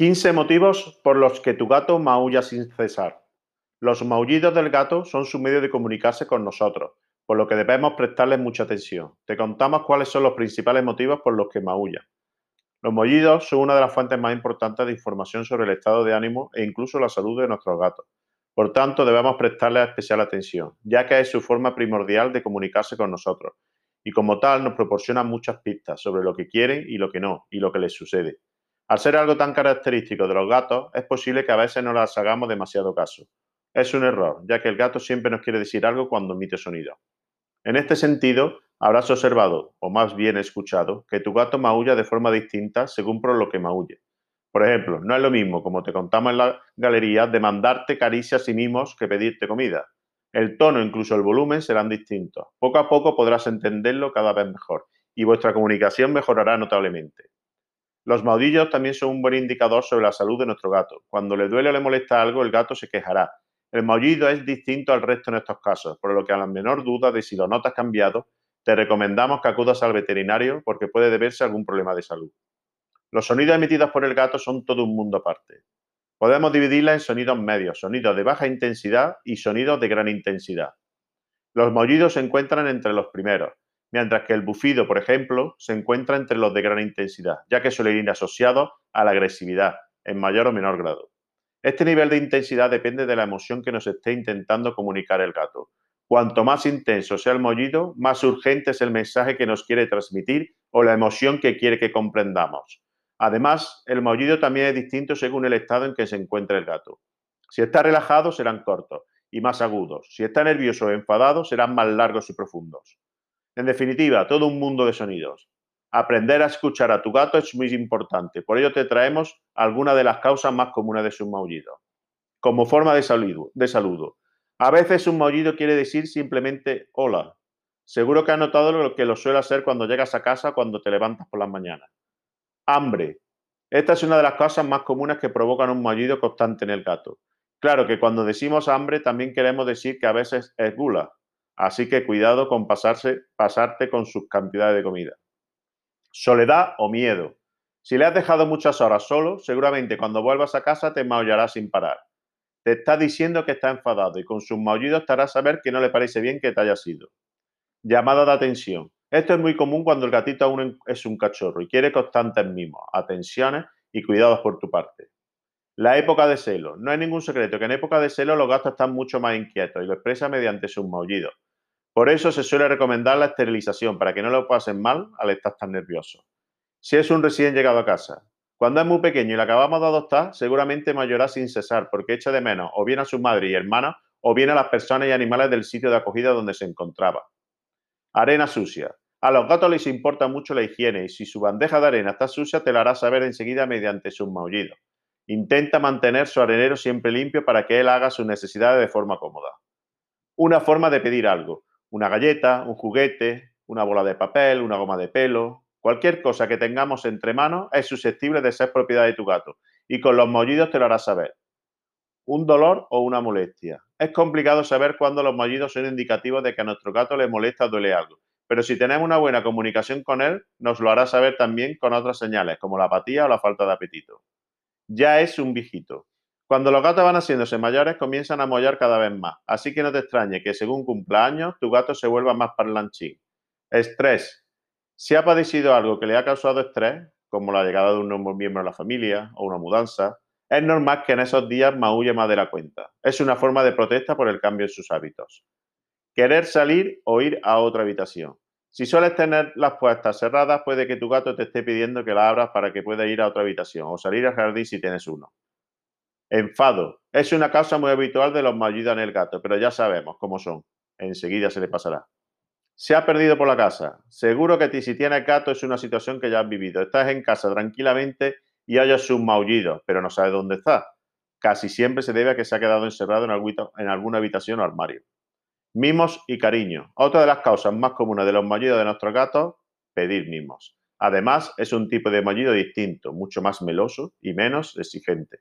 15 motivos por los que tu gato maulla sin cesar. Los maullidos del gato son su medio de comunicarse con nosotros, por lo que debemos prestarles mucha atención. Te contamos cuáles son los principales motivos por los que maullan. Los maullidos son una de las fuentes más importantes de información sobre el estado de ánimo e incluso la salud de nuestros gatos. Por tanto, debemos prestarles especial atención, ya que es su forma primordial de comunicarse con nosotros, y como tal nos proporciona muchas pistas sobre lo que quieren y lo que no, y lo que les sucede. Al ser algo tan característico de los gatos, es posible que a veces no las hagamos demasiado caso. Es un error, ya que el gato siempre nos quiere decir algo cuando emite sonido. En este sentido, habrás observado, o más bien escuchado, que tu gato maulla de forma distinta según por lo que maulle. Por ejemplo, no es lo mismo, como te contamos en la galería, demandarte caricias y mimos que pedirte comida. El tono, incluso el volumen, serán distintos. Poco a poco podrás entenderlo cada vez mejor y vuestra comunicación mejorará notablemente. Los maudillos también son un buen indicador sobre la salud de nuestro gato. Cuando le duele o le molesta algo, el gato se quejará. El maullido es distinto al resto en estos casos, por lo que a la menor duda de si lo notas cambiado, te recomendamos que acudas al veterinario porque puede deberse a algún problema de salud. Los sonidos emitidos por el gato son todo un mundo aparte. Podemos dividirla en sonidos medios, sonidos de baja intensidad y sonidos de gran intensidad. Los maullidos se encuentran entre los primeros, mientras que el bufido, por ejemplo, se encuentra entre los de gran intensidad, ya que suele ir asociado a la agresividad, en mayor o menor grado. Este nivel de intensidad depende de la emoción que nos esté intentando comunicar el gato. Cuanto más intenso sea el mollido, más urgente es el mensaje que nos quiere transmitir o la emoción que quiere que comprendamos. Además, el mollido también es distinto según el estado en que se encuentra el gato. Si está relajado, serán cortos y más agudos. Si está nervioso o enfadado, serán más largos y profundos. En definitiva, todo un mundo de sonidos. Aprender a escuchar a tu gato es muy importante, por ello te traemos algunas de las causas más comunes de su maullido. Como forma de saludo, de saludo. A veces un maullido quiere decir simplemente hola. Seguro que has notado lo que lo suele hacer cuando llegas a casa o cuando te levantas por las mañanas. Hambre. Esta es una de las causas más comunes que provocan un maullido constante en el gato. Claro que cuando decimos hambre también queremos decir que a veces es gula, Así que cuidado con pasarse, pasarte con sus cantidades de comida. Soledad o miedo. Si le has dejado muchas horas solo, seguramente cuando vuelvas a casa te maullará sin parar. Te está diciendo que está enfadado y con sus maullidos te hará saber que no le parece bien que te haya sido. Llamada de atención. Esto es muy común cuando el gatito aún es un cachorro y quiere constantes mimos, atenciones y cuidados por tu parte. La época de celo. No hay ningún secreto que en época de celo los gatos están mucho más inquietos y lo expresa mediante sus maullidos. Por eso se suele recomendar la esterilización para que no lo pasen mal al estar tan nervioso. Si es un recién llegado a casa, cuando es muy pequeño y le acabamos de adoptar, seguramente mayorá sin cesar porque echa de menos o bien a su madre y hermana o bien a las personas y animales del sitio de acogida donde se encontraba. Arena sucia. A los gatos les importa mucho la higiene y si su bandeja de arena está sucia te la hará saber enseguida mediante sus maullidos. Intenta mantener su arenero siempre limpio para que él haga sus necesidades de forma cómoda. Una forma de pedir algo una galleta, un juguete, una bola de papel, una goma de pelo, cualquier cosa que tengamos entre manos es susceptible de ser propiedad de tu gato y con los mollidos te lo harás saber. Un dolor o una molestia. Es complicado saber cuándo los mollidos son indicativos de que a nuestro gato le molesta o duele algo, pero si tenemos una buena comunicación con él, nos lo hará saber también con otras señales, como la apatía o la falta de apetito. Ya es un viejito. Cuando los gatos van haciéndose mayores, comienzan a mollar cada vez más, así que no te extrañe que según cumpla años, tu gato se vuelva más parlanchín. Estrés. Si ha padecido algo que le ha causado estrés, como la llegada de un nuevo miembro de la familia o una mudanza, es normal que en esos días maulle más de la cuenta. Es una forma de protesta por el cambio en sus hábitos. Querer salir o ir a otra habitación. Si sueles tener las puertas cerradas, puede que tu gato te esté pidiendo que la abras para que pueda ir a otra habitación o salir al jardín si tienes uno. Enfado. Es una causa muy habitual de los maullidos en el gato, pero ya sabemos cómo son. Enseguida se le pasará. Se ha perdido por la casa. Seguro que si tienes gato es una situación que ya has vivido. Estás en casa tranquilamente y oyes sus maullidos, pero no sabes dónde está. Casi siempre se debe a que se ha quedado encerrado en alguna habitación o armario. Mimos y cariño. Otra de las causas más comunes de los maullidos de nuestros gatos, pedir mimos. Además, es un tipo de maullido distinto, mucho más meloso y menos exigente.